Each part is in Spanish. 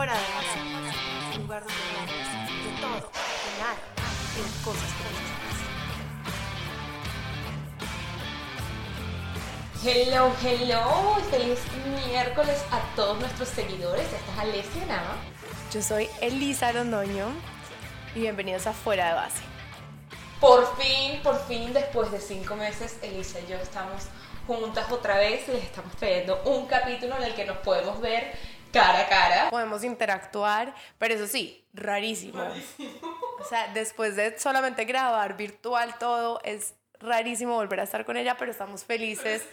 Fuera de base, un lugar donde de todo, de nada y de cosas que Hello, hello, feliz miércoles a todos nuestros seguidores. Esta es Alessia Nava. Yo soy Elisa Londoño y bienvenidos a Fuera de Base. Por fin, por fin, después de cinco meses, Elisa y yo estamos juntas otra vez y les estamos trayendo un capítulo en el que nos podemos ver cara a cara. Podemos interactuar, pero eso sí, rarísimo. O sea, después de solamente grabar virtual todo, es rarísimo volver a estar con ella, pero estamos felices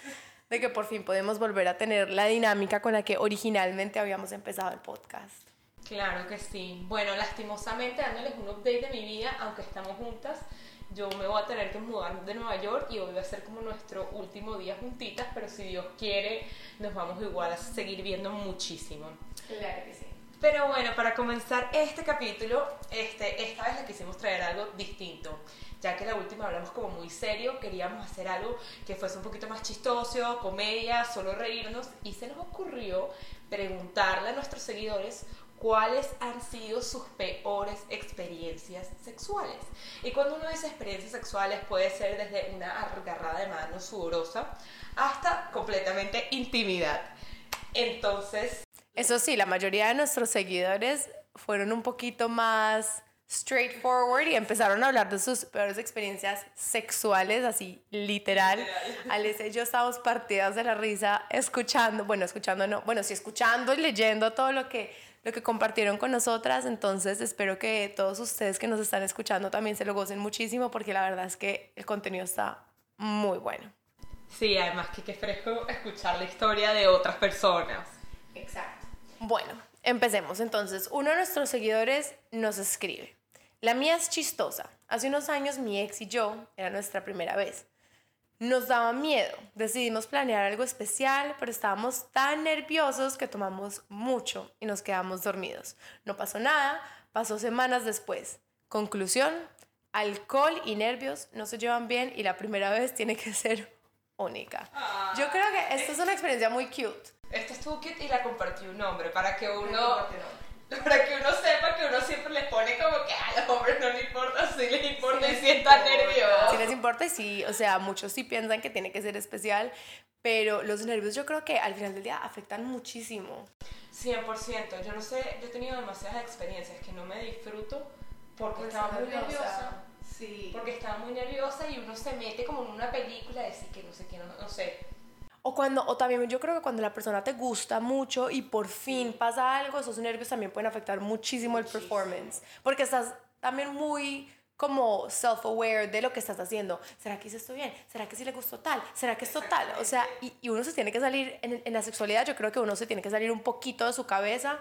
de que por fin podemos volver a tener la dinámica con la que originalmente habíamos empezado el podcast. Claro que sí. Bueno, lastimosamente dándoles un update de mi vida, aunque estamos juntas, yo me voy a tener que mudar de Nueva York y hoy va a ser como nuestro último día juntitas, pero si Dios quiere, nos vamos igual a seguir viendo muchísimo. Claro que sí. Pero bueno, para comenzar este capítulo, este, esta vez les quisimos traer algo distinto. Ya que la última hablamos como muy serio, queríamos hacer algo que fuese un poquito más chistoso, comedia, solo reírnos, y se nos ocurrió preguntarle a nuestros seguidores cuáles han sido sus peores experiencias sexuales. Y cuando uno dice experiencias sexuales puede ser desde una agarrada de mano sudorosa hasta completamente intimidad. Entonces... Eso sí, la mayoría de nuestros seguidores fueron un poquito más straightforward y empezaron a hablar de sus peores experiencias sexuales, así literal. Alice y yo estábamos partidas de la risa escuchando, bueno, escuchando no, bueno, sí escuchando y leyendo todo lo que lo que compartieron con nosotras. Entonces espero que todos ustedes que nos están escuchando también se lo gocen muchísimo porque la verdad es que el contenido está muy bueno. Sí, además que qué fresco escuchar la historia de otras personas. Exacto. Bueno, empecemos. Entonces, uno de nuestros seguidores nos escribe. La mía es chistosa. Hace unos años mi ex y yo, era nuestra primera vez. Nos daba miedo, decidimos planear algo especial, pero estábamos tan nerviosos que tomamos mucho y nos quedamos dormidos. No pasó nada, pasó semanas después. Conclusión, alcohol y nervios no se llevan bien y la primera vez tiene que ser única. Yo creo que esta es una experiencia muy cute. Esta estuvo cute y la compartió un hombre para que uno para que uno sepa que uno siempre les pone como que a los hombres no les importa, sí les importa y si están nerviosos. Sí les importa y sí, o sea, muchos sí piensan que tiene que ser especial, pero los nervios yo creo que al final del día afectan muchísimo. 100%, yo no sé, yo he tenido demasiadas experiencias que no me disfruto porque estaba muy nerviosa. Sí. Porque estaba muy nerviosa y uno se mete como en una película de decir que no sé qué, no, no sé o cuando, o también yo creo que cuando la persona te gusta mucho y por fin pasa algo, esos nervios también pueden afectar muchísimo el performance. Porque estás también muy como self-aware de lo que estás haciendo. ¿Será que hice esto bien? ¿Será que sí le gustó tal? ¿Será que esto tal? O sea, y, y uno se tiene que salir, en, en, la sexualidad yo creo que uno se tiene que salir un poquito de su cabeza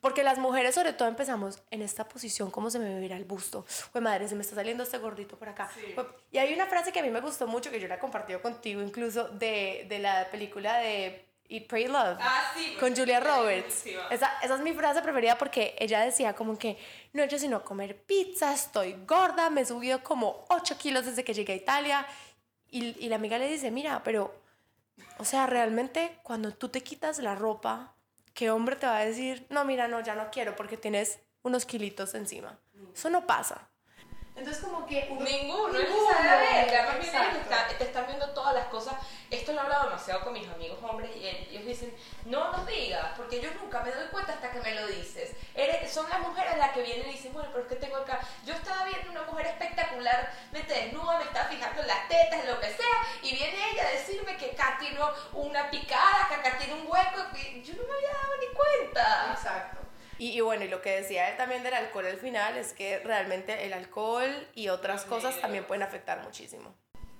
porque las mujeres sobre todo empezamos en esta posición, ¿cómo se me verá el busto? Pues madre, se me está saliendo este gordito por acá. Pues, y hay una frase que a mí me gustó mucho, que yo la he compartido contigo incluso, de, de la película de Eat, Pray, Love ah, sí, con Julia Roberts. Esa, esa, es mi frase preferida porque ella decía como que no he hecho sino comer pizza, estoy gorda, me he subido como 8 kilos desde que llegué a Italia. Y, y la amiga le dice, mira, pero, o sea, realmente cuando tú te quitas la ropa ¿qué hombre te va a decir, no, mira, no, ya no quiero porque tienes unos kilitos encima? Eso no pasa. Entonces como que ninguno, no es que te, están viendo todas las cosas. Esto lo he hablado demasiado con mis amigos hombres y ellos dicen, no nos digas, porque yo nunca me doy cuenta hasta que me lo dices. Eres, son las mujeres las que vienen y dicen, bueno, pero es que tengo acá. Yo estaba viendo una mujer espectacular, me desnuda, me estaba fijando en las tetas, en lo que sea, y viene ella a decirme que acá tiene una picada, que acá tiene un hueco, y yo no me había dado ni cuenta. Exacto. Y, bueno, y lo que decía él también del alcohol al final es que realmente el alcohol y otras cosas también pueden afectar muchísimo.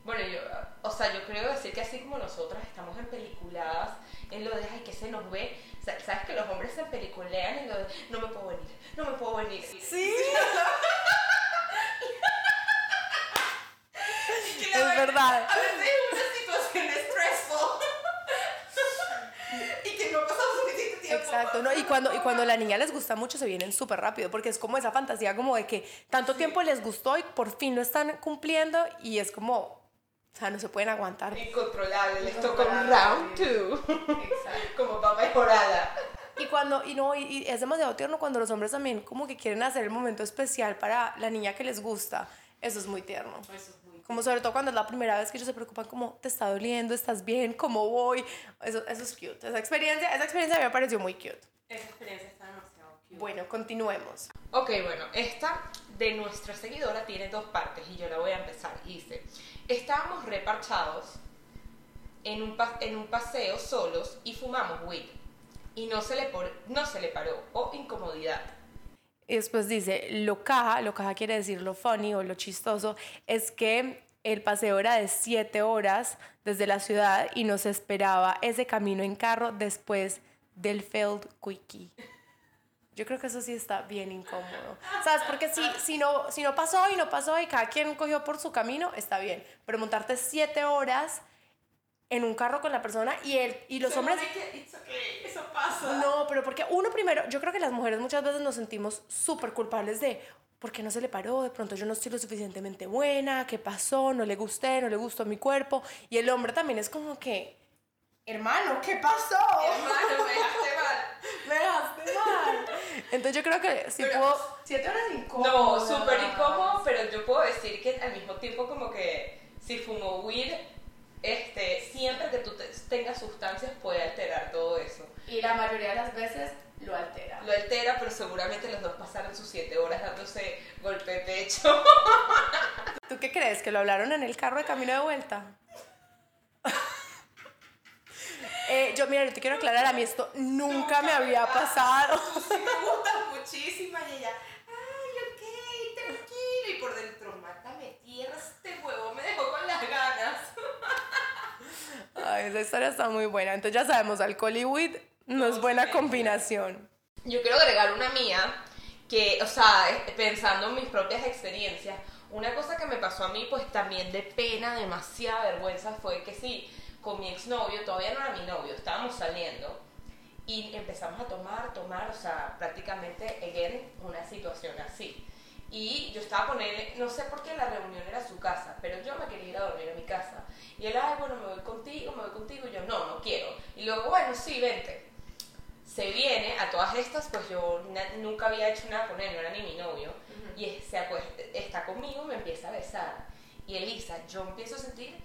Bueno, yo, o sea, yo creo decir que así como nosotras estamos en peliculadas, en lo de, ay, que se nos ve, sabes que los hombres se peliculean en lo de, no me puedo venir, no me puedo venir. Sí. es verdad. A veces es una situación stressful. y que no pasa suficiente tiempo. Exacto, ¿no? Y cuando, y cuando la niña les gusta mucho, se vienen súper rápido, porque es como esa fantasía como de que tanto tiempo les gustó y por fin lo están cumpliendo y es como, o sea, no se pueden aguantar. Incontrolable, les toca un round two. Exacto. Como papá y cuando, y no, y, y es demasiado tierno cuando los hombres también como que quieren hacer el momento especial para la niña que les gusta. Eso es muy tierno. Eso es muy Como sobre todo cuando es la primera vez que ellos se preocupan como, ¿te está doliendo? ¿Estás bien? ¿Cómo voy? Eso, eso es cute. Esa experiencia, esa experiencia me pareció muy cute. Esa experiencia está demasiado cute. Bueno, continuemos. Ok, bueno, esta de nuestra seguidora tiene dos partes y yo la voy a empezar. Dice, estábamos reparchados en un, paseo solos y fumamos weed. Y no se le, paró. O incomodidad. Y después dice, lo caja, lo caja quiere decir lo funny o lo chistoso, es que el paseo era de siete horas desde la ciudad y nos esperaba ese camino en carro después del failed quickie. Yo creo que eso sí está bien incómodo. ¿Sabes? Porque si, si, no, si no pasó y no pasó y cada quien cogió por su camino, está bien. Pero montarte siete horas en un carro con la persona y, el, y los hombres... Eso pasa. No, pero porque uno primero, yo creo que las mujeres muchas veces nos sentimos súper culpables de ¿por qué no se le paró? De pronto yo no estoy lo suficientemente buena, ¿qué pasó? No le gusté, no le gustó mi cuerpo. Y el hombre también es como que, hermano, ¿qué pasó? Hermano, me dejaste mal. Me dejaste mal. Entonces yo creo que si Pero- puedo... Siete horas incómodo. No, súper incómodo, pero yo puedo decir que al mismo tiempo como que si fumo weed, este, siempre que tú te- tengas sustancias puede alterar todo eso. Y la mayoría de las veces lo altera. Lo altera, pero seguramente los dos pasaron sus siete horas dándose golpe de pecho. ¿Tú qué crees? ¿Que lo hablaron en el carro de camino de vuelta? Eh, yo, mira, yo te quiero aclarar, a mí esto nunca me había pasado. Sí me gusta muchísimo y ella, ay, ok, tranquilo. Y por dentro, mátame tierra, este huevo me dejó con las ganas. Ay, esa historia está muy buena. Entonces ya sabemos, alcohol y weed no es buena combinación. Yo quiero agregar una mía, que, o sea, pensando en mis propias experiencias, una cosa que me pasó a mí, pues también de pena, demasiada vergüenza, fue que sí, con mi exnovio, todavía no era mi novio, estábamos saliendo y empezamos a tomar, tomar, o sea, prácticamente, again, una situación así. Y yo estaba con él, no sé por qué la reunión era su casa, pero yo me quería ir a dormir a mi casa. Y él, ay, bueno, me voy contigo, me voy contigo. Y yo, no, no quiero. Y luego, bueno, sí, vente se viene a todas estas, pues yo nunca había hecho nada con él, no era ni mi novio, y es- se acuesta, está conmigo y me empieza a besar. Y Elisa, yo empiezo a sentir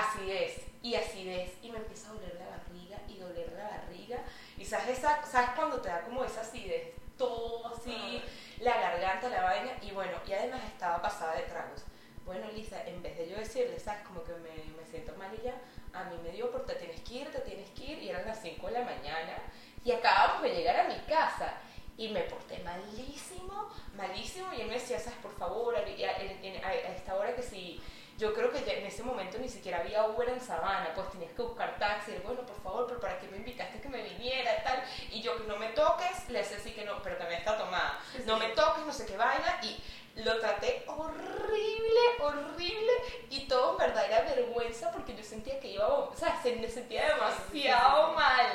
acidez y acidez y me empieza a doler la barriga y doler la barriga. Y sabes, esa, ¿sabes cuando te da como esa acidez? Todo así, la garganta, la vaina, y bueno, y además estaba pasada de tragos. Bueno, Elisa, en vez de yo decirle, ¿sabes? Como que me, me siento mal y ya, a mí me dio por te tienes que ir, te tienes que ir, y eran las 5 de la mañana, y acabamos de llegar a mi casa, y me porté malísimo, malísimo, y él me decía, ¿sabes? Por favor, a, a- a- a esta hora que si, yo creo que en ese momento ni siquiera había Uber en Sabana, pues tenías que buscar taxi, y bueno, por favor, pero ¿para qué me invitaste que me viniera, tal? Y yo, que no me toques, le decía así que no, pero también está tomada, no me toques, no sé qué vaina, y lo traté horrible, horrible, y todo en verdad era vergüenza porque yo sentía que iba o sea, se me sentía demasiado mal.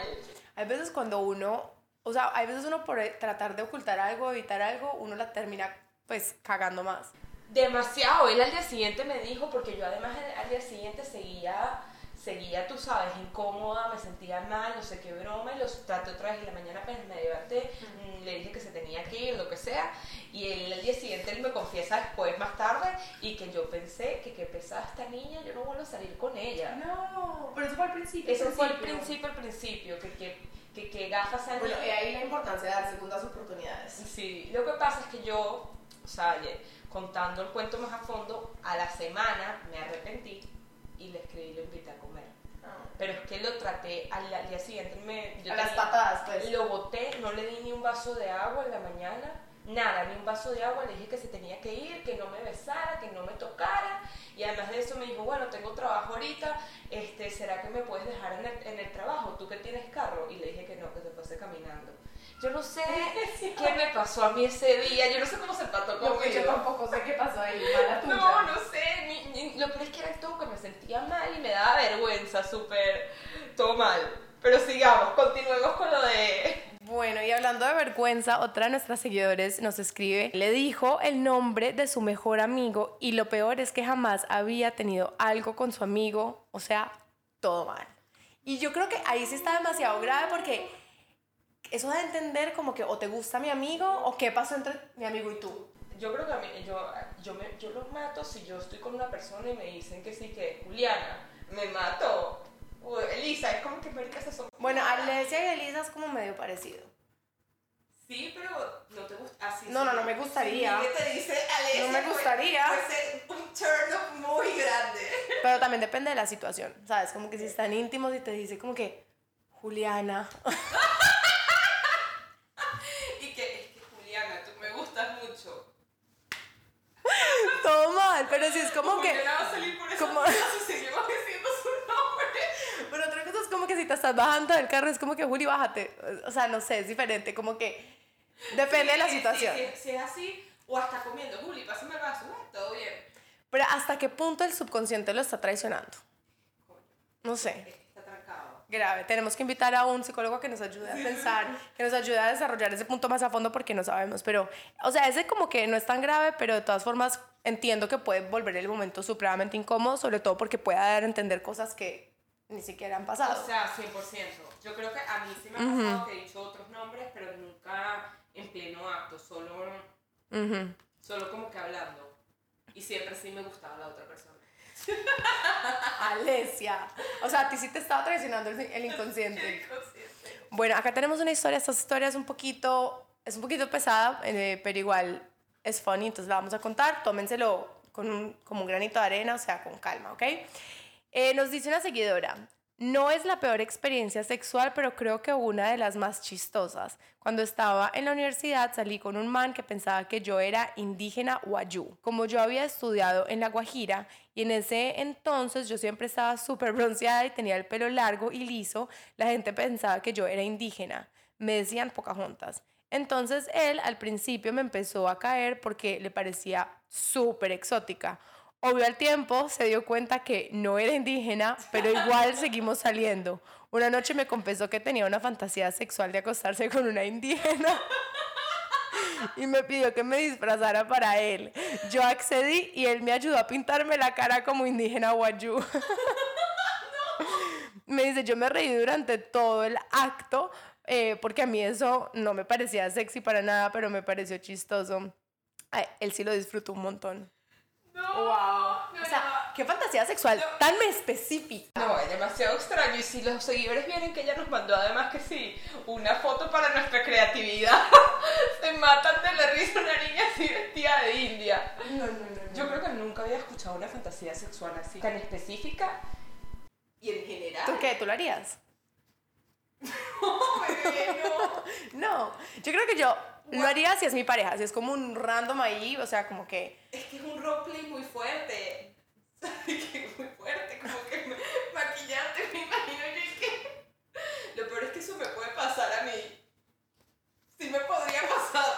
Hay veces cuando uno, o sea, hay veces uno por tratar de ocultar algo, evitar algo, uno la termina pues cagando más. Demasiado. Él al día siguiente me dijo, porque yo además al- al día siguiente seguía, seguía, tú sabes, incómoda, me sentía mal, no sé qué broma, y los traté otra vez y la mañana apenas me levanté, mm, le dije que se tenía que ir, lo que sea, y él al día siguiente él me confiesa después, más tarde, y que yo pensé que qué pesada esta niña, yo no vuelvo a salir con ella. No, pero eso fue al principio. Ese fue el principio, al principio, que, que, que, que gafas Bueno, y ahí la importancia de dar segundas oportunidades. Sí, lo que pasa es que yo, ye- contando el cuento más a fondo, a la semana me arrepentí y le escribí y lo invité a comer. Pero es que lo traté al, al día siguiente, me, yo A las tenía- patadas, pues. Lo boté, no le di ni un vaso de agua en la mañana, nada, ni un vaso de agua, le dije que se tenía que ir, que no me besara, que no me tocara. Y además de eso me dijo, bueno, tengo trabajo ahorita, este, ¿será que me puedes dejar en el, en el trabajo? ¿Tú que tienes carro? Y le dije que no, que se fuese caminando. Yo no sé qué me pasó a mí ese día, yo no sé cómo se empató Yo, conmigo. yo tampoco sé qué pasó ahí, mala tuya. No, no sé, ni- ni- lo peor es que era todo que me sentía mal y me daba vergüenza, súper, todo mal. Pero sigamos, continuemos con lo de... Bueno, y hablando de vergüenza, otra de nuestras seguidores nos escribe, le dijo el nombre de su mejor amigo y lo peor es que jamás había tenido algo con su amigo, o sea, todo mal. Y yo creo que ahí sí está demasiado grave porque eso da a entender como que o te gusta mi amigo o qué pasó entre mi amigo y tú. Yo creo que a mí, yo, yo, me, yo los mato si yo estoy con una persona y me dicen que sí, que Juliana, me mato. O Elisa, es como que América se son. Bueno, Alesia y Elisa es como medio parecido. Sí, pero no te gusta. Así no, no, no me gustaría. Si te dice Alesia, no me gustaría. Puede un turn off muy grande. Pero también depende de la situación, ¿sabes? Como que si están íntimos y te dice como que Juliana. y que es que Juliana, tú me gustas mucho. Todo si es como que. Como... su nombre. Pero otra cosa es como que si te estás bajando del carro, es como que Juli, bájate. O sea, no sé, es diferente, como que Depende de la situación. Si, es así, o hasta comiendo, Juli, pásame el vaso, todo bien. Pero ¿hasta qué punto el subconsciente lo está traicionando? No sé. Grave. Tenemos que invitar a un psicólogo que nos ayude a pensar, que nos ayude a desarrollar ese punto más a fondo porque no sabemos. Pero, o sea, ese como que no es tan grave, pero de todas formas entiendo que puede volver el momento supremamente incómodo, sobre todo porque puede dar a entender cosas que ni siquiera han pasado. O sea, 100%. Yo creo que a mí sí me ha pasado que he dicho otros nombres, pero nunca en pleno acto, solo, solo como que hablando. Y siempre sí me gustaba la otra persona. Alesia. O sea, a ti sí te estaba traicionando el, inconsciente. Bueno, acá tenemos una historia. Esta historia es un poquito, es un poquito pesada, eh, pero igual es funny, entonces la vamos a contar. Tómenselo con un, como un granito de arena, o sea, con calma, ¿ok? Eh, nos dice una seguidora, no es la peor experiencia sexual, pero creo que una de las más chistosas. Cuando estaba en la universidad salí con un man que pensaba que yo era indígena wayú. Como yo había estudiado en La Guajira y en ese entonces yo siempre estaba súper bronceada y tenía el pelo largo y liso, la gente pensaba que yo era indígena. Me decían juntas. Entonces él al principio me empezó a caer porque le parecía súper exótica. Obvio al tiempo se dio cuenta que no era indígena, pero igual seguimos saliendo. Una noche me confesó que tenía una fantasía sexual de acostarse con una indígena y me pidió que me disfrazara para él. Yo accedí y él me ayudó a pintarme la cara como indígena wayú. me dice, yo me reí durante todo el acto eh, porque a mí eso no me parecía sexy para nada, pero me pareció chistoso. él sí lo disfrutó un montón. Wow. o sea, qué fantasía sexual tan específica. No, es demasiado extraño. Y si los seguidores vienen que ella nos mandó, además que sí, una foto para nuestra creatividad, se matan de la risa una niña así vestida de india. No, no, no, Yo creo que nunca había escuchado una fantasía sexual así, tan específica y en general. ¿Tú qué? ¿Tú lo harías? no, bebé, no. no, yo creo que yo lo haría si es mi pareja, si es como un random ahí, o sea, como que... Es que es un roleplay muy fuerte. muy fuerte, como que maquillarte, me imagino yo que... Lo peor es que eso me puede pasar a mí. Sí me podría pasar.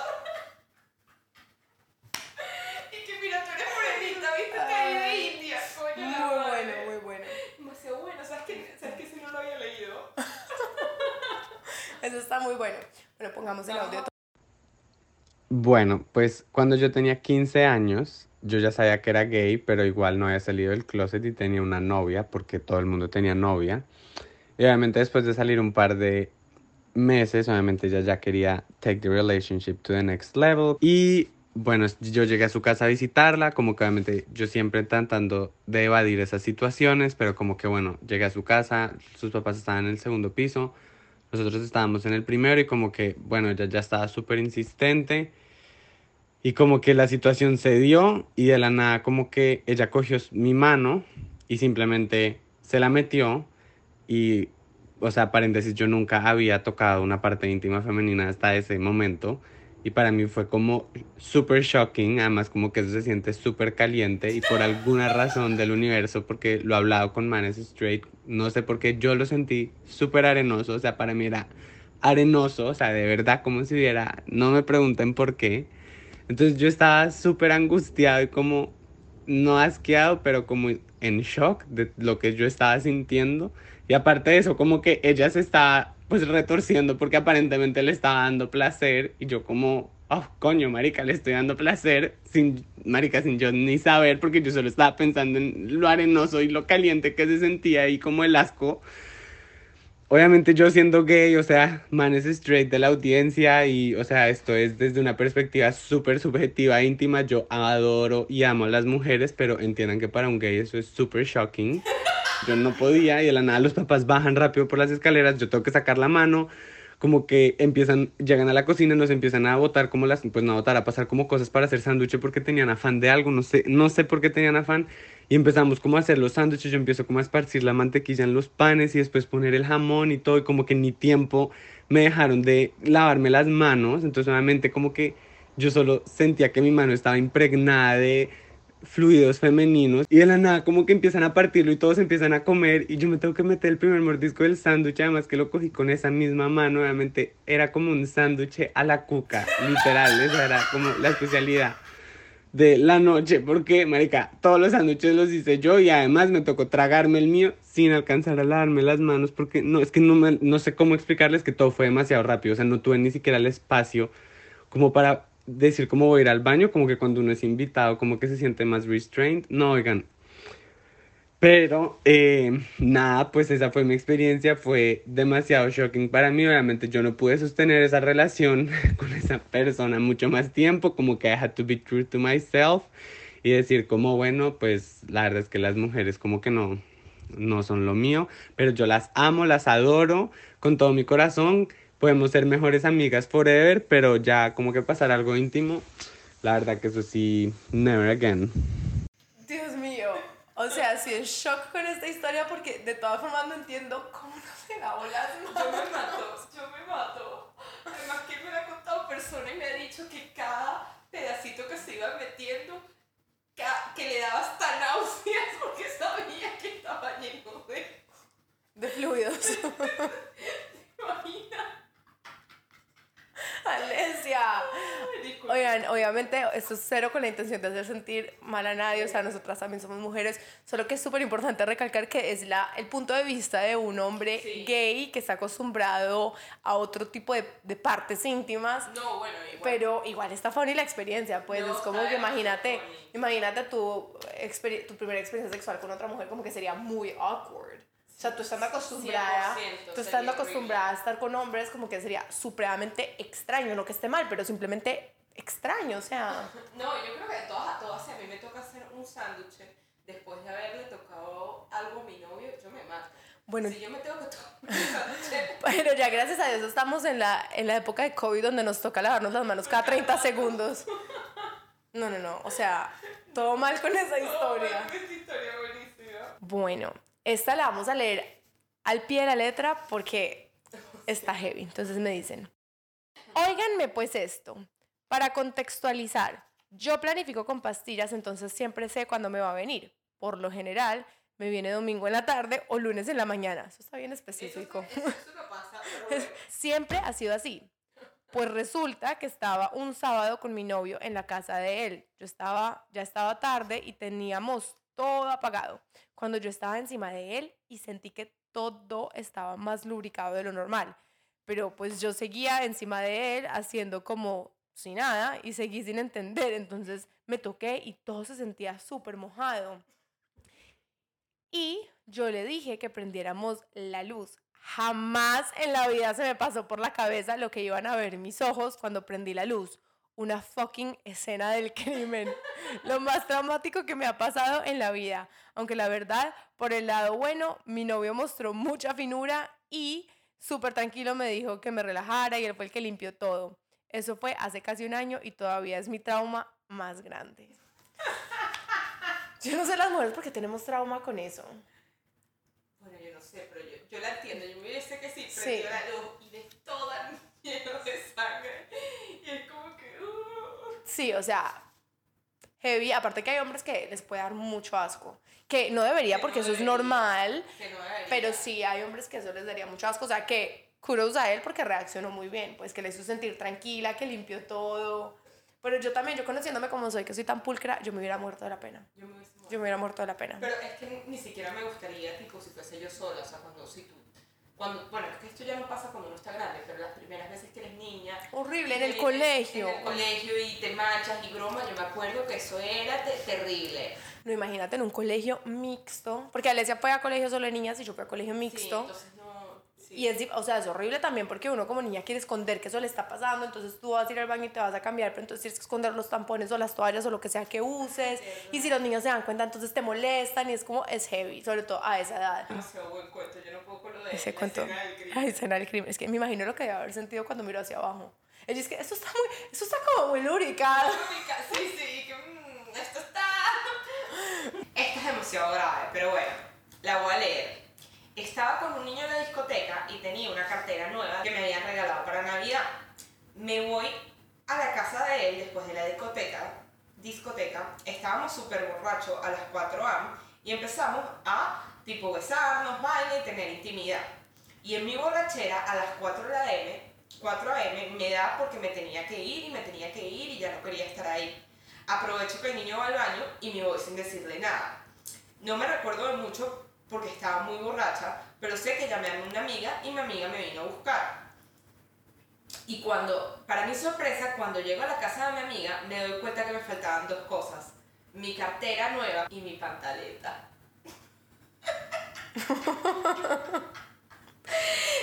y que mira, tú eres morenita, viste, te de India, coño. Muy bueno, muy bueno. Demasiado bueno, ¿sabes que, ¿sabes que si no lo había leído? Eso está muy bueno. Bueno, pongamos el audio. Bueno, pues cuando yo tenía 15 años, yo ya sabía que era gay, pero igual no había salido del closet y tenía una novia, porque todo el mundo tenía novia. Y obviamente después de salir un par de meses, obviamente ella ya quería take the relationship to the next level. Y bueno, yo llegué a su casa a visitarla, como que obviamente yo siempre tratando de evadir esas situaciones, pero como que bueno, llegué a su casa, sus papás estaban en el segundo piso, nosotros estábamos en el primero y como que bueno, ella ya estaba súper insistente y como que la situación se dio y de la nada como que ella cogió mi mano y simplemente se la metió y, o sea, paréntesis, yo nunca había tocado una parte íntima femenina hasta ese momento y para mí fue como súper shocking, además como que eso se siente súper caliente y por alguna razón del universo, porque lo he hablado con manes straight, no sé por qué yo lo sentí súper arenoso, o sea, para mí era arenoso, o sea, de verdad como si hubiera, no me pregunten por qué, entonces yo estaba súper angustiado y como no asqueado, pero como en shock de lo que yo estaba sintiendo. Y aparte de eso, como que ella se estaba pues retorciendo porque aparentemente le estaba dando placer y yo como, oh, coño, marica, le estoy dando placer sin, marica, sin yo ni saber porque yo solo estaba pensando en lo arenoso y lo caliente que se sentía y como el asco. Obviamente yo siendo gay, o sea, man es straight de la audiencia y, o sea, esto es desde una perspectiva súper subjetiva, íntima. Yo adoro y amo a las mujeres, pero entiendan que para un gay eso es súper shocking. Yo no podía y de la nada los papás bajan rápido por las escaleras, yo tengo que sacar la mano como que empiezan, llegan a la cocina, nos empiezan a botar como las, pues no a botar, a pasar como cosas para hacer sándwiches porque tenían afán de algo, no sé, no sé por qué tenían afán. Y empezamos como a hacer los sándwiches, yo empiezo como a esparcir la mantequilla en los panes y después poner el jamón y todo, y como que ni tiempo me dejaron de lavarme las manos, entonces obviamente como que yo solo sentía que mi mano estaba impregnada de fluidos femeninos y de la nada como que empiezan a partirlo y todos empiezan a comer y yo me tengo que meter el primer mordisco del sándwich, además que lo cogí con esa misma mano, obviamente era como un sándwich a la cuca, literal, esa era como la especialidad de la noche, porque, marica, todos los sándwiches los hice yo y además me tocó tragarme el mío sin alcanzar a lavarme las manos, porque no, es que no, no sé cómo explicarles que todo fue demasiado rápido, o sea, no tuve ni siquiera el espacio como para decir cómo voy a ir al baño, como que cuando uno es invitado, como que se siente más restrained. No, oigan. Pero, eh, nada, pues esa fue mi experiencia, fue demasiado shocking para mí, obviamente yo no pude sostener esa relación con esa persona mucho más tiempo, como que I had to be true to myself y decir como, bueno, pues la verdad es que las mujeres como que no, no son lo mío, pero yo las amo, las adoro con todo mi corazón, podemos ser mejores amigas forever, pero ya como que pasar algo íntimo, la verdad que eso sí, never again. O sea, sí en shock con esta historia porque de todas formas no entiendo cómo no se lavó las manos. Yo me mato, yo me mato. Además que me lo ha contado persona y me ha dicho que cada pedacito que se iba metiendo, que le daba hasta náuseas porque sabía que estaba lleno de... De fluidos. Imagina. Alesia. Oigan, obviamente esto es cero con la intención de hacer sentir mal a nadie, o sea, nosotras también somos mujeres, solo que es súper importante recalcar que es la, el punto de vista de un hombre gay que está acostumbrado a otro tipo de, de partes íntimas. No, bueno, igual. Pero igual está funny la experiencia, pues es como que imagínate, imagínate tu, tu primera experiencia sexual con otra mujer, como que sería muy awkward. O sea, tú estando acostumbrada, tú estando acostumbrada a estar con hombres, como que sería supremamente extraño, no que esté mal, pero simplemente extraño, o sea. No, yo creo que a todas, a todas, si a mí me toca hacer un sándwich después de haberle tocado algo a mi novio, yo me mato. Bueno, si yo me tengo que Pero ya gracias a Dios estamos en la, en la época de COVID donde nos toca lavarnos las manos cada 30 segundos. No, no, no, o sea, todo mal con esa historia. esa historia buenísima. Bueno, esta la vamos a leer al pie de la letra porque está heavy. Entonces me dicen, óiganme pues esto, para contextualizar, yo planifico con pastillas, entonces siempre sé cuándo me va a venir. Por lo general, me viene domingo en la tarde o lunes en la mañana. Eso está bien específico. siempre ha sido así. Pues resulta que estaba un sábado con mi novio en la casa de él. Yo estaba, ya estaba tarde y teníamos todo apagado. Cuando yo estaba encima de él y sentí que todo estaba más lubricado de lo normal. Pero pues yo seguía encima de él haciendo como sin nada y seguí sin entender. Entonces me toqué y todo se sentía súper mojado. Y yo le dije que prendiéramos la luz. Jamás en la vida se me pasó por la cabeza lo que iban a ver mis ojos cuando prendí la luz una fucking escena del crimen. Lo más traumático que me ha pasado en la vida. Aunque la verdad, por el lado bueno, mi novio mostró mucha finura y súper tranquilo me dijo que me relajara y él fue el que limpió todo. Eso fue hace casi un año y todavía es mi trauma más grande. Yo no sé las mujeres porque tenemos trauma con eso. Bueno, yo no sé, pero yo, yo la entiendo. Yo me dice que sí, pero la luz y de toda de sangre. Y es como que... Uh. Sí, o sea, heavy. Aparte que hay hombres que les puede dar mucho asco. Que no debería porque eso es normal. pero sí hay hombres que eso les daría mucho asco. O sea, que kudos a él porque reaccionó muy bien. Pues que le hizo sentir tranquila, que limpió todo. Pero yo también, yo conociéndome como soy, que soy tan pulcra, yo me hubiera muerto de la pena. Yo me, yo me hubiera muerto de la pena. Pero es que ni siquiera me gustaría, tipo, si fuese yo sola, o sea, cuando si tú cuando, bueno, es que esto ya no pasa cuando uno está grande, pero las primeras veces que eres niña. Horrible, en el colegio. En el colegio y te manchas y broma, yo me acuerdo que eso era terrible. No, imagínate en un colegio mixto, porque Alesia fue a colegio solo de niñas y yo fui a colegio mixto. Sí, entonces Y es, o sea, es horrible también porque uno como niña quiere esconder que eso le está pasando, entonces tú vas a ir al baño y te vas a cambiar, pero entonces tienes que esconder los tampones o las toallas o lo que sea que uses. Y si los niños se dan cuenta, entonces te molestan y es como, es heavy, sobre todo a esa edad. Demasiado buen cuento, yo no puedo con lo de Ese la cuento. escena del crimen. Ay, escena del crimen. Es que me imagino lo que debe haber sentido cuando miro hacia abajo. Ella es que esto está muy, esto está como muy lubricado. Sí, sí, que mm, esto está... Esta es demasiado grave, pero bueno, la voy a leer. Estaba con un niño en la discoteca y tenía una cartera nueva que me habían regalado para Navidad. Me voy a la casa de él después de la discoteca. discoteca estábamos súper borrachos a las 4 am y empezamos a tipo besarnos, baile y tener intimidad. Y en mi borrachera a las 4 de la M, 4 am me da porque me tenía que ir y me tenía que ir y ya no quería estar ahí. Aprovecho que el niño va al baño y me voy sin decirle nada. No me recuerdo de mucho porque estaba muy borracha, pero sé que llamé a una amiga y mi amiga me vino a buscar. Y cuando, para mi sorpresa, cuando llego a la casa de mi amiga, me doy cuenta que me faltaban dos cosas. Mi cartera nueva y mi pantaleta.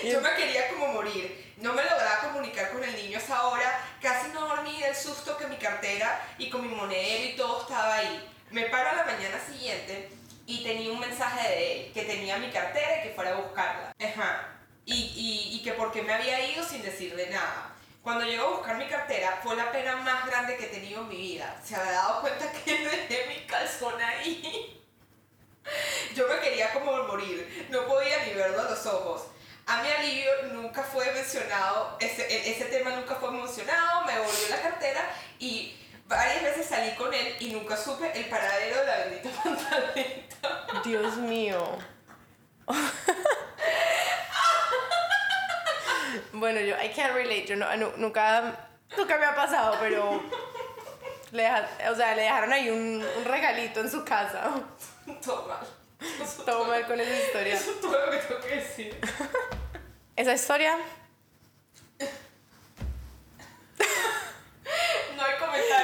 Yo me quería como morir. No me lograba comunicar con el niño a esa hora. Casi no dormí del susto que mi cartera y con mi monedero y todo estaba ahí. Me paro a la mañana siguiente y tenía un mensaje de él, que tenía mi cartera y que fuera a buscarla. Y, y, que porque me había ido sin decirle nada. Cuando llegó a buscar mi cartera fue la pena más grande que he tenido en mi vida. Se había dado cuenta que dejé mi calzón ahí. Yo me quería como morir, no podía ni verlo a los ojos. A mi alivio nunca fue mencionado, ese, ese tema nunca fue mencionado, me volvió la cartera y varias veces salí con él y nunca supe el paradero de la bendita pantaleta. Dios mío. bueno, yo, I can't relate. Yo no, nu- nunca, nunca me ha pasado, pero. Le deja- o sea, le dejaron ahí un, un regalito en su casa. Todo mal. Eso Todo mal con esa historia. Eso es todo lo que tengo que decir. Esa historia,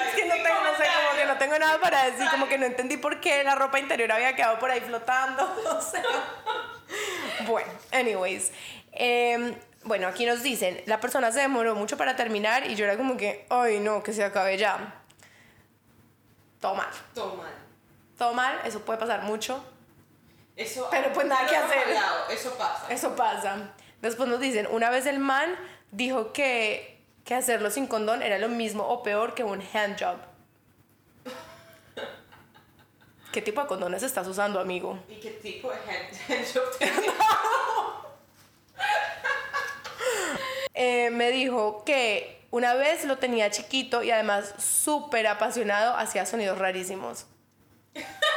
Es que no tengo, no sé, como que no tengo nada para decir, como que no entendí por qué la ropa interior había quedado por ahí flotando. Bueno, anyways. Em, bueno, aquí nos dicen, la persona se demoró mucho para terminar y yo era como que, ay no, que se acabe ya. Todo mal. Todo mal. Todo mal, eso puede pasar mucho. Eso, Pero pues nada que hacer. Eso pasa. Eso pasa. Después nos dicen, una vez el man dijo que, que hacerlo sin condón era lo mismo o peor que un handjob. ¿Qué tipo de condones estás usando, amigo? ¿Y qué tipo de hand job tenía? Eh, me dijo que una vez lo tenía chiquito y además súper apasionado, hacía sonidos rarísimos.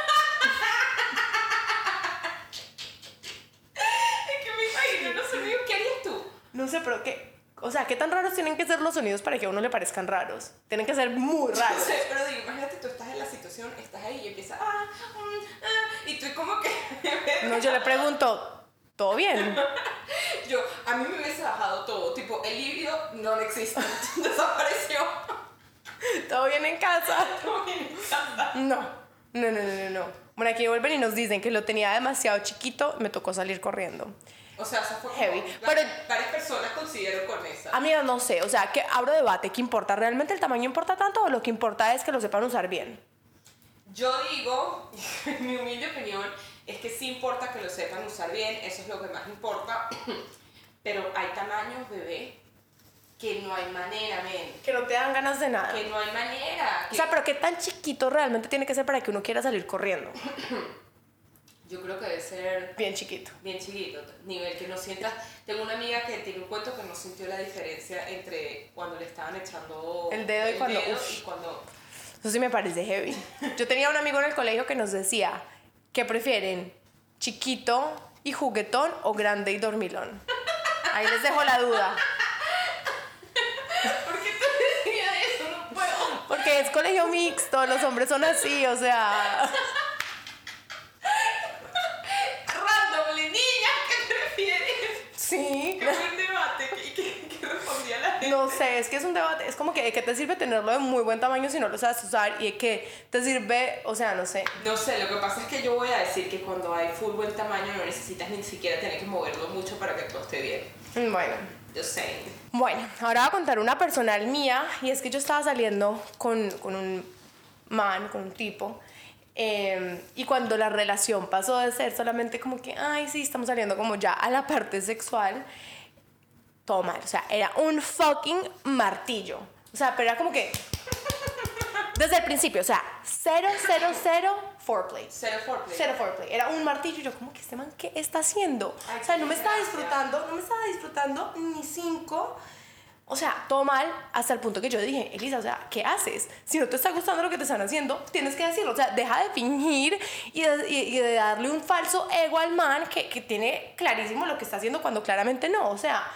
No sé, pero qué... O sea, ¿qué tan raros tienen que ser los sonidos para que a uno le parezcan raros? Tienen que ser muy No raros. sé, pero digo, imagínate tú estás en la situación, estás ahí y empiezas, ah, mm, ah, y tú como que... No, yo le pregunto, ¿todo bien? Yo, a mí me hubiese bajado todo, tipo, el líbido no existe, desapareció. ¿Todo bien en casa? Que me encanta. No, no, no, no, no, no. Bueno, aquí vuelven y nos dicen que lo tenía demasiado chiquito, me tocó salir corriendo. O sea, eso fue Heavy, pero- varias personas considero con esa. Amiga, no sé, o sea, que abro debate, ¿qué importa? ¿Realmente el tamaño importa tanto o lo que importa es que lo sepan usar bien? Yo digo, mi humilde opinión, es que sí importa que lo sepan usar bien, eso es lo que más importa, pero hay tamaños, bebé, que no hay manera, men, Que no te dan ganas de nada. que no hay manera. O que- sea, pero ¿qué tan chiquito realmente tiene que ser para que uno quiera salir corriendo? Yo creo que debe ser Bien chiquito. bien chiquito, nivel que no sientas. Tengo una amiga que tiene un cuento que no sintió la diferencia entre cuando le estaban echando El dedo y cuando- dedo uf. y cuando Eso sí me parece heavy. Yo tenía un amigo en el colegio que nos decía que prefieren chiquito y juguetón o grande y dormilón. Ahí les dejo la duda. ¿Por qué te decía eso? No puedo. Porque es colegio mixto, los hombres son así, o sea... Randomly, niña, ¿qué prefieres? Sí. Qué buen debate. ¿Qué, qué, qué respondía la gente? No sé, es que es un debate, es como que ¿de qué te sirve tenerlo de muy buen tamaño si no lo sabes usar? Y que te sirve, o sea, no sé. No sé, lo que pasa es que yo voy a decir que cuando hay full buen tamaño no necesitas ni siquiera tener que moverlo mucho para que todo esté bien. Bueno. Yo sé. Bueno, ahora voy a contar una personal mía y es que yo estaba saliendo con, con un man, con un tipo. eh, y cuando la relación pasó de ser solamente como que, ay, sí, estamos saliendo como ya a la parte sexual, todo mal. O sea, era un fucking martillo. O sea, pero era como que. Desde el principio, o sea, cero, cero, cero foreplay. Cero foreplay. Cero foreplay. Era un martillo yo, como que este man, ¿qué está haciendo? Ay, o sea, no me estaba disfrutando, no me estaba disfrutando ni cinco. O sea, todo mal hasta el punto que yo dije, Elisa, o sea, ¿qué haces? Si no te está gustando lo que te están haciendo, tienes que decirlo. O sea, deja de fingir y de, y- y de darle un falso ego al man que, que tiene clarísimo lo que está haciendo cuando claramente no. O sea,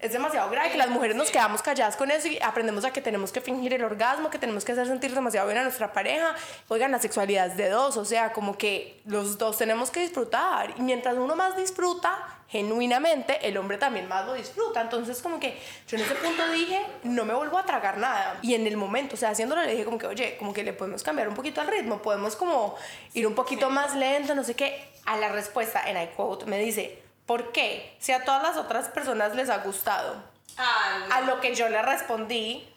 es demasiado grave que las mujeres nos quedamos calladas con eso y aprendemos a que tenemos que fingir el orgasmo, que tenemos que hacer sentir demasiado bien a nuestra pareja. Oigan, la sexualidad es de dos, o sea, como que los dos tenemos que disfrutar. Y mientras uno más disfruta, genuinamente, el hombre también más lo disfruta. Entonces, como que yo en ese punto dije, no me vuelvo a tragar nada. Y en el momento, o sea, haciéndolo, le dije como que, oye, como que le podemos cambiar un poquito al ritmo, podemos como ir un poquito más lento, no sé qué. A la respuesta, en I quote, me dice, ¿por qué? Si a todas las otras personas les ha gustado. No. A lo que yo le respondí,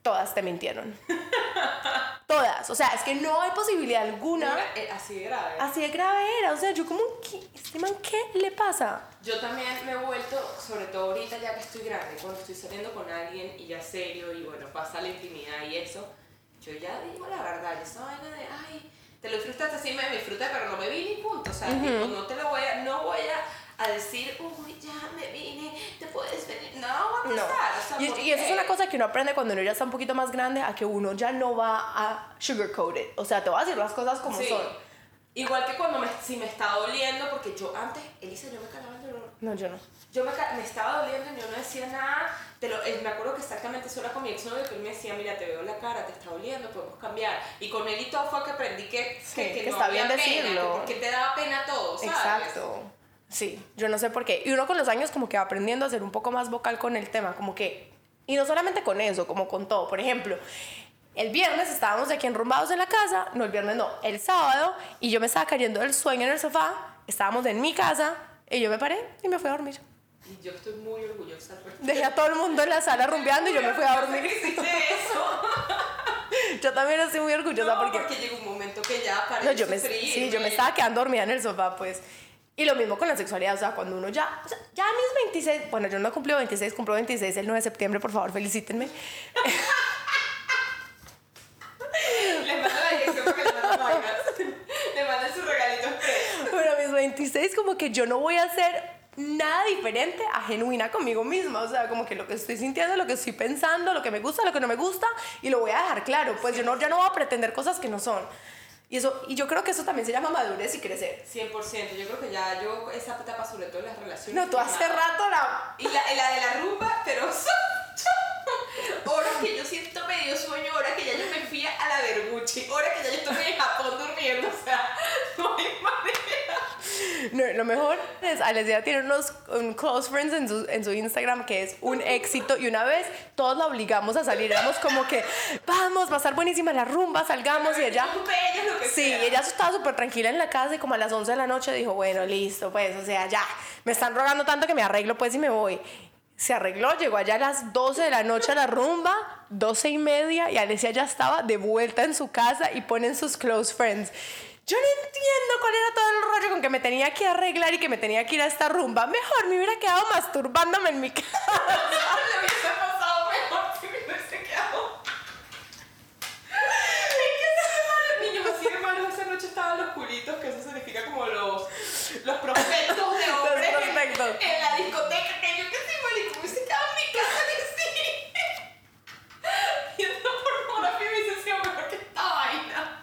todas te mintieron. todas. O sea, es que no hay posibilidad alguna. Eh, Así de grave. Así de grave era. O sea, yo como, ¿qué? ¿este man qué le pasa? Yo también me he vuelto, sobre todo ahorita ya que estoy grande, cuando estoy saliendo con alguien y ya serio y bueno, pasa la intimidad y eso, yo ya digo la verdad, yo esa vaina de, ay, te lo disfrutaste, sí me disfruté, pero no me vi ni punto, o sea, tipo, no te lo voy a, no voy a, a decir, uy, ya me vine, te puedes venir, no, va a No. pasar, o sea, Y, ¿por y eso es una cosa que uno aprende cuando uno ya está un poquito más grande, a que uno ya no va a sugarcoat it. O sea, te va a decir las cosas como Sí. son. Igual que cuando me, si me está doliendo, porque yo antes, Elisa, yo me calaba el dolor. No, yo no. Yo me, me estaba doliendo y yo no decía nada. Te lo, eh, me acuerdo que exactamente eso era con mi exnovio que él me decía, mira, te veo la cara, te está doliendo, podemos cambiar. Y con él y todo fue que aprendí que, Sí, que, que no está bien pena, que decirlo. porque te daba pena todo, ¿sabes? Exacto. Sí, yo no sé por qué. Y uno con los años como que va aprendiendo a ser un poco más vocal con el tema, como que... Y no solamente con eso, como con todo. Por ejemplo, el viernes estábamos aquí enrumbados en la casa, no el viernes no, el sábado, y yo me estaba cayendo del sueño en el sofá, estábamos en mi casa, y yo me paré y me fui a dormir. Y yo estoy muy orgullosa. Dejé a todo el mundo en la sala rumbeando y yo me fui a dormir. eso. Yo también estoy muy orgullosa No, porque... porque llegó un momento que ya para No, yo me, sí, yo me estaba quedando dormida en el sofá, pues. Y lo mismo con la sexualidad, o sea, cuando uno ya, o sea, ya a mis 26, bueno, yo no cumplí 26, cumplo 26 el 9 de septiembre, por favor, felicítenme. Les mando la dirección porque le mando vainas. Le mando su regalito express. Pero a mis 26 como que yo no voy a hacer nada diferente a genuina conmigo misma, o sea, como que lo que estoy sintiendo, lo que estoy pensando, lo que me gusta, lo que no me gusta, y lo voy a dejar claro, pues yo no, ya no voy a pretender cosas que no son. Y, eso, y yo creo que eso también se llama madurez y crecer. 100%, yo creo que ya yo esa etapa sobre todo en las relaciones. No, tú hace rato la... Y la, la de la rumba, pero horas que yo siento medio sueño, horas que ya yo me fui a la Berguchi, horas que ya yo estoy en Japón durmiendo, o sea, no hay. No, lo mejor es, Alesia tiene unos un close friends en su, en su Instagram que es un éxito y una vez todos la obligamos a salir, éramos como que vamos, va a estar buenísima la rumba, salgamos y ella... Sí, ella estaba súper tranquila en la casa y como a las 11 de la noche dijo, bueno, listo, pues, o sea, ya, me están rogando tanto que me arreglo pues y me voy. Se arregló, llegó allá a las 12 de la noche a la rumba, 12 y media, y Alesia ya estaba de vuelta en su casa y ponen sus close friends. Yo no entiendo cuál era todo el rollo con que me tenía que arreglar y que me tenía que ir a esta rumba. Mejor me hubiera quedado masturbándome en mi casa. Le hubiese pasado mejor si me hubiese quedado. Es que ese niños así, hermanos, esa noche estaban los culitos, que eso significa como los, los prospectos de hombres. en- prospectos. En, la discoteca, que yo que sí, marico, me hubiese quedado en mi casa que sí. Viendo pornografía hubiese sido mejor que esta vaina.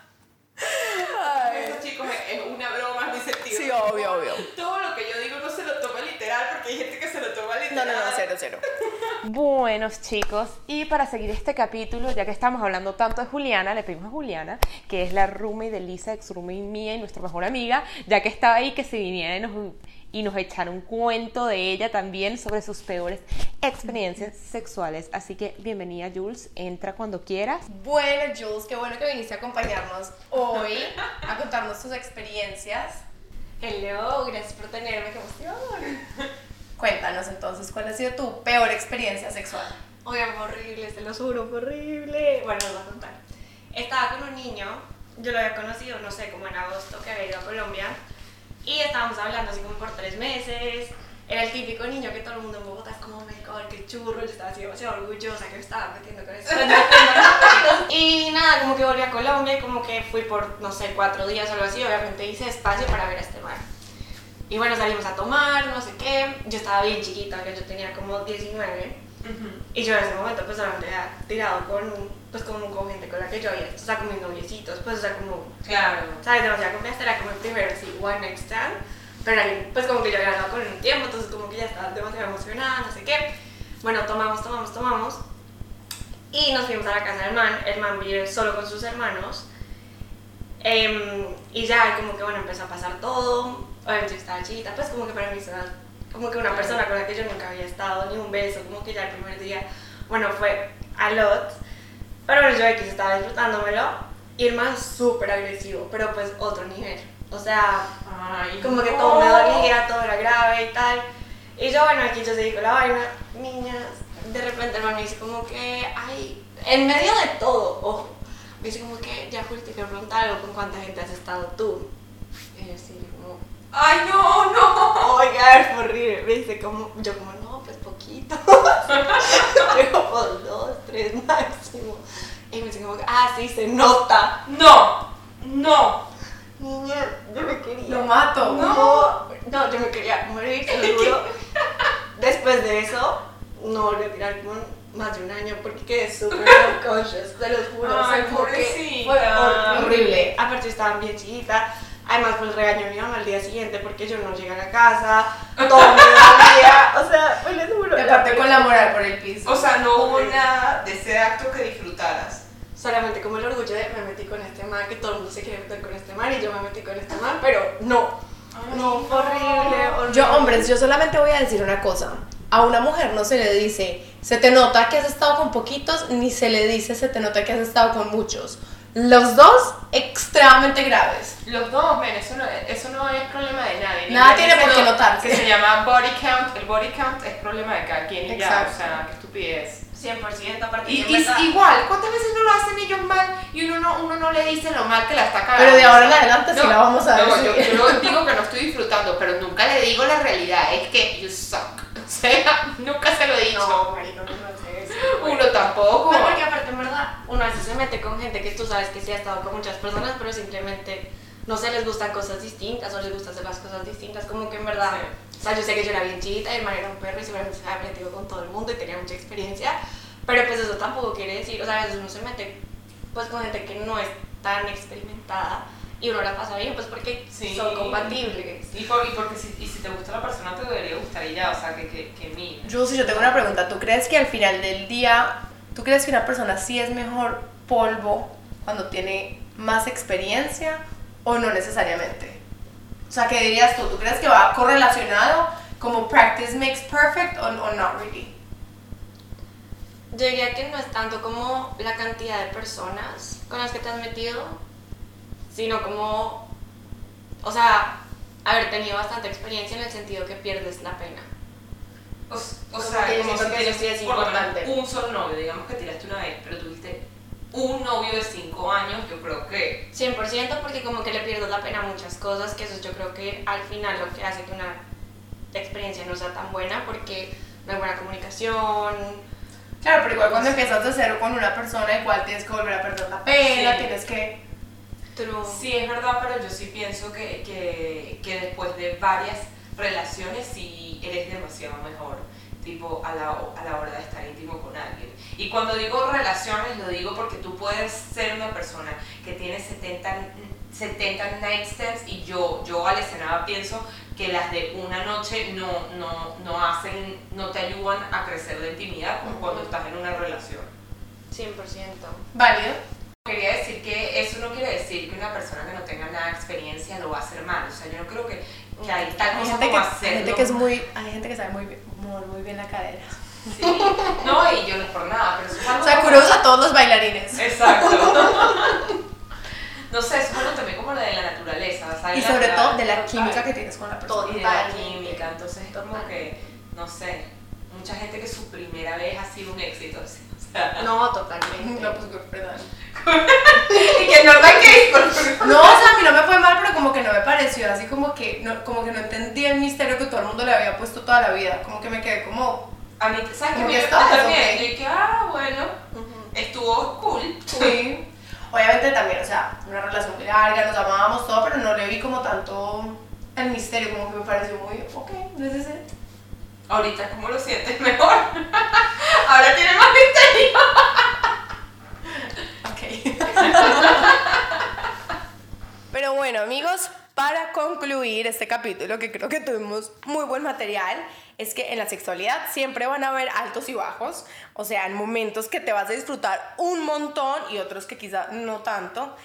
Ay. Eso, chicos, es, es una broma, es mi sentido. Sí, obvio, obvio. Todo lo que yo digo no se lo toma literal, porque hay gente que se lo toma No, literal. no, no, cero, cero. Buenos chicos, y para seguir este capítulo, ya que estamos hablando tanto de Juliana, le pedimos a Juliana, que es la roommate de Lisa, ex roommate mía y nuestra mejor amiga, ya que estaba ahí, que se viniera y nos y nos echar un cuento de ella también sobre sus peores experiencias sexuales. Así que bienvenida Jules, entra cuando quieras. Bueno Jules, qué bueno que viniste a acompañarnos hoy a contarnos tus experiencias. Hello, gracias por tenerme, qué emoción. Cuéntanos entonces, ¿cuál ha sido tu peor experiencia sexual? Oigan, horrible, se lo juro, horrible. Bueno, les voy a contar. Estaba con un niño, yo lo había conocido, no sé, como en agosto, que había ido a Colombia. Y estábamos hablando así como por tres meses. Era el típico niño que todo el mundo en Bogotá es como, me cago, qué churro. Yo estaba así demasiado orgullosa que me estaba metiendo con eso. y nada, como que volví a Colombia y como que fui por, no sé, cuatro días o algo así. Obviamente hice espacio para ver a este mar. Y bueno, salimos a tomar, no sé qué. Yo estaba bien chiquita, que yo tenía como 19. Y yo en ese momento pues había tirado con, pues, como con gente con la que yo había, o sea, con mis noviecitos, pues, o sea, como, Claro. ¿sabes? Demasiada confianza, era como el primero, así, one night stand, pero ahí, pues como que yo había hablado con él un tiempo, entonces como que ya estaba demasiado emocionada, no sé qué. Bueno, tomamos, tomamos, tomamos, y nos fuimos a la casa del man, el man vive solo con sus hermanos, Em, y ya como que bueno, empezó a pasar todo, obviamente yo estaba chiquita, pues como que para mí era como que una persona con la que yo nunca había estado, ni un beso, como que ya el primer día, bueno, fue a lot, pero bueno, yo aquí estaba disfrutándomelo, y el man súper agresivo, pero pues otro nivel, o sea, Ay, como que no. todo me dolía, todo era grave y tal. Y yo, bueno, aquí yo se dijo la vaina, niñas, de repente el man me dice como que, ay, en medio de todo, ojo, me dice como que, ya Juli, te quiero preguntar algo, ¿con cuánta gente has estado tú? Y yo como, Ay, no, no. oiga, es horrible. Me dice como, yo como, no, pues poquito. yo como dos, tres máximo. Y me dice como, ah, sí, se nota. No, no. Niña, yo me quería. Lo mato. No, no, yo me quería morir, te lo juro. Después de eso, no volví a tirar como más de un año porque quedé súper subconscious, te lo juro. o sea, Ay, como que. Fue horrible. Horrible. Aparte, estaba bien chiquita. Además, pues regañó a mi mamá al día siguiente porque yo no llegué a la casa, todo me dolía. O sea, pues les juro. Aparte con la moral por el piso. O sea, no hubo nada de ese acto que disfrutaras. Solamente como el orgullo de me metí con este man, que todo el mundo se quiere meter con este man y yo me metí con este man, pero no. No, fue horrible, horrible. Yo, hombres, yo solamente voy a decir una cosa. A una mujer no se le dice, se te nota que has estado con poquitos, ni se le dice, se te nota que has estado con muchos. Los dos extremadamente graves. Los dos, ven, eso no, eso no es problema de nadie. Nada tiene por qué notarse. Que se llama body count. El body count es problema de cada quien y ya, Exacto. o sea, qué estupidez. 100% aparte Y, y- verdad- igual, ¿cuántas veces no lo hacen ellos mal y uno no, uno no le dice lo mal que la está cagando? Pero de ahora en adelante sí la vamos a no, decir. Yo, yo digo que no estoy disfrutando, pero nunca le digo la realidad, es que you suck. O sea, nunca se lo he dicho. No, marico, no eso. Uno tampoco. No, porque aparte, en verdad, uno a veces se mete con gente que tú sabes que sí ha estado con muchas personas, pero simplemente no sé, les gustan cosas distintas o les gusta hacer las cosas distintas. Como que en verdad, o sea, yo sé que yo era bien chiquita y el era un perro y seguramente se había metido con todo el mundo y tenía mucha experiencia, pero pues eso tampoco quiere decir, o sea, a veces uno se mete pues con gente que no es tan experimentada y uno la pasa bien, pues porque Sí. son compatibles. Y, por- y porque si, y si te gusta la persona, te debería gustar y ya, o sea, que, que, que mí. Yo sí, yo tengo una pregunta. ¿Tú crees que al final del día, tú crees que una persona sí es mejor polvo cuando tiene más experiencia o no necesariamente? O sea, ¿qué dirías tú? ¿Tú crees que va correlacionado como practice makes perfect o, o not really? Yo diría que no es tanto como la cantidad de personas con las que te has metido, sino como, o sea, haber tenido bastante experiencia en el sentido que pierdes la pena. O, s- o Como sea, que como que tienes es importante. un solo novio, digamos que tiraste una vez, pero tuviste un novio de 5 años, yo creo que 100% porque como que le pierdes la pena a muchas cosas, que eso yo creo que al final lo que hace que una experiencia no sea tan buena porque no hay buena comunicación. Claro, pero igual cuando empiezas de cero con una persona, igual tienes que volver a perder la pena, Sí. tienes que... True. Sí, es verdad, pero yo sí pienso que, que, que después de varias relaciones sí eres demasiado mejor, tipo a la, a la hora de estar íntimo con alguien. Y cuando digo relaciones, lo digo porque tú puedes ser una persona que tiene 70, 70 night stands y yo, yo Alessanada pienso que las de una noche no, no, no hacen, no te ayudan a crecer de intimidad como cuando estás en una relación. 100%. Válido. Quería decir que eso no quiere decir que una persona que no tenga nada de experiencia lo va a hacer mal. O sea, yo no creo que, que hay tal Hay cosa gente, que, como hay hacerlo. gente que es muy, hay gente que sabe muy bien, muy bien la cadera. Sí. No, y yo no es por nada, pero eso es algo O sea, como- kudos a todos los bailarines. Exacto. No sé, es bueno también como la de la naturaleza. Y La sobre todo de la química que tienes con la persona. y de la química, entonces es como que, no sé, mucha gente que su primera vez ha sido un éxito, ¿sí? No, totalmente. No, pues perdón. y que no por No, o sea, a mí no me fue mal, pero como que no me pareció así como que no, como que no entendí el misterio que todo el mundo le había puesto toda la vida. Como que me quedé como, A mí, ¿sabes qué? Yo también, yo dije, ah, bueno, estuvo cool. sí. Obviamente también, o sea, una relación muy larga, nos amábamos todo, pero no le vi como tanto el misterio, como que me pareció muy, ok, this is it. Ahorita, ¿cómo lo sientes? Mejor. Ahora tiene más misterio. Ok. Pero bueno, amigos, para concluir este capítulo, que creo que tuvimos muy buen material, es que en la sexualidad siempre van a haber altos y bajos. O sea, en momentos que te vas a disfrutar un montón y otros que quizá no tanto.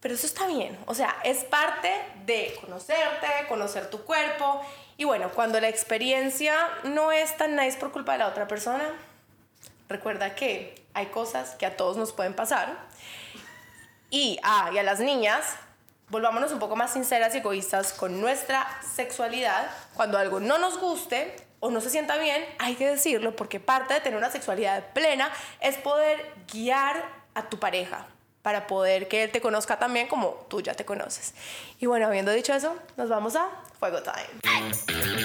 Pero eso está bien. O sea, es parte de conocerte, conocer tu cuerpo. Y bueno, cuando la experiencia no es tan nice por culpa de la otra persona, recuerda que hay cosas que a todos nos pueden pasar. Y, ah, y a las niñas, volvámonos un poco más sinceras y egoístas con nuestra sexualidad. Cuando algo no nos guste o no se sienta bien, hay que decirlo porque parte de tener una sexualidad plena es poder guiar a tu pareja para poder que él te conozca también como tú ya te conoces. Y bueno, habiendo dicho eso, nos vamos a Fuego Time.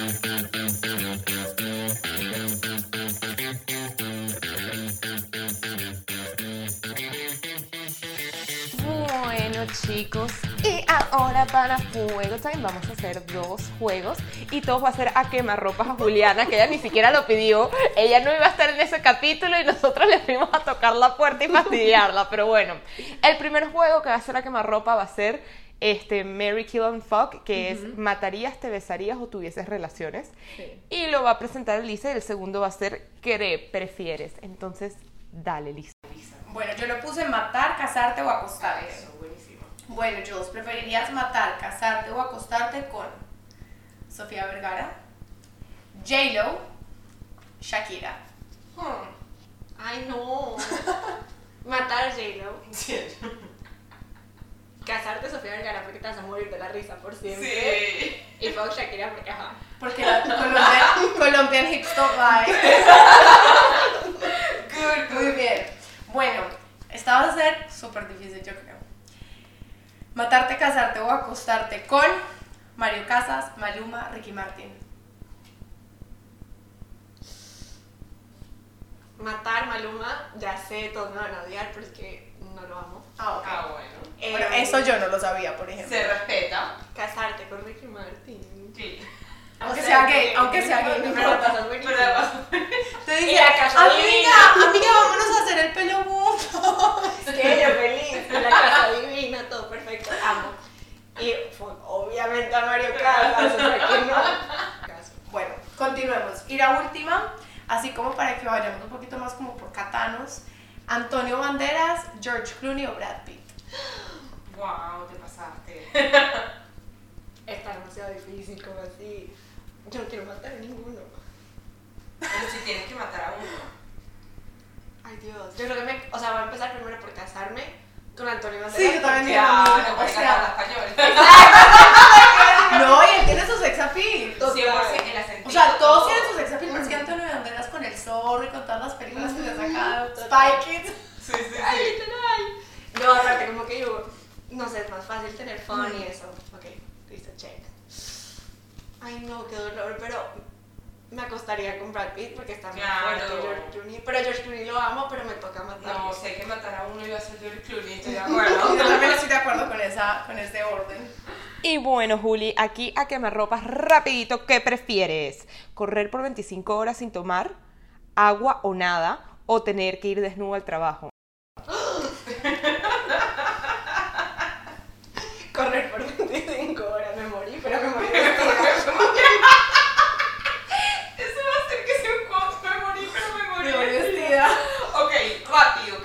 Chicos, y ahora para Fuego Time vamos a hacer dos juegos. Y todos va a ser a quemarropas a Juliana, que ella ni siquiera lo pidió, ella no iba a estar en ese capítulo y nosotros le fuimos a tocar la puerta y fastidiarla, pero bueno, el primer juego que va a ser a quemarropa va a ser este Mary Kill and Fuck, que es matarías, te besarías o tuvieses relaciones, y lo va a presentar Lisa y el segundo va a ser qué prefieres, entonces dale Lisa. Bueno, yo lo puse matar, casarte o acostarte. Eso. Bueno, Jules, ¿preferirías matar, casarte o acostarte con Sofía Vergara, J-Lo, Shakira? Hmm. Ay, no. Matar a J-Lo. Sí. Casarte a Sofía Vergara porque te vas a morir de la risa por siempre. Sí. Y fuck Shakira porque ajá. Porque la Colombian, Colombian Hip Stop Vibe. Good, Muy bien. Bueno, esta va a ser súper difícil, yo creo. Matarte, casarte o acostarte con Mario Casas, Maluma, Ricky Martin. Matar Maluma, ya sé, todos me van a odiar, pero es que no lo amo. Ah, ok. Ah, bueno. Eh, Bueno, eso yo no lo sabía, por ejemplo. Se respeta. Casarte con Ricky Martin. Sí. Aunque O sea que- gay, aunque sea gay, no Pero pasas buenísimo. Te Y dice, la casa amiga, divina". amiga, vámonos a hacer el pelo juntos. Que yo feliz, la casa divina, todo perfecto, amo. Y fue, obviamente a Mario Casas, o sea, que no. Caso. Bueno, continuemos. Y la última, así como para que vayamos un poquito más como por catanos, Antonio Banderas, George Clooney o Brad Pitt. Wow, te pasaste. Está demasiado difícil, como así. Yo no quiero matar a ninguno. Pero si tienes que matar a uno. Ay, Dios. Yo creo que me. O sea, voy a empezar primero por casarme con Antonio Banderas. Sí, yo también porque- mismo, no o puedes sea- cantar español. No, y él tiene su sex appeal. 100% el acentito. O sea, todos todo. tienen su sex appeal, pero es que Antonio Banderas con el zorro y con todas las películas que se ha sacado. Spy Kids. Sí, sí, Ay, sí. literal. No, aparte, como que yo. No sé, es más fácil tener fun y eso. Ok, listo, check. Ay, no, qué dolor, pero me acostaría con Brad Pitt porque está muy Claro. fuerte George Clooney. Pero George Clooney lo amo, pero me toca matarlo. No, sé que matar a uno iba a ser George Clooney, estoy de Yo acuerdo. también estoy de acuerdo con, esa, con este orden. Y bueno, Juli, aquí a quemarropas rapidito, ¿qué prefieres? ¿Correr por 25 horas sin tomar agua o nada? ¿O tener que ir desnudo al trabajo? Correr por 25 horas, me morí, pero me morí. Eso va a hacer que sea un quote, me morí, pero me morí. Me voy vestida. Ok, rápido,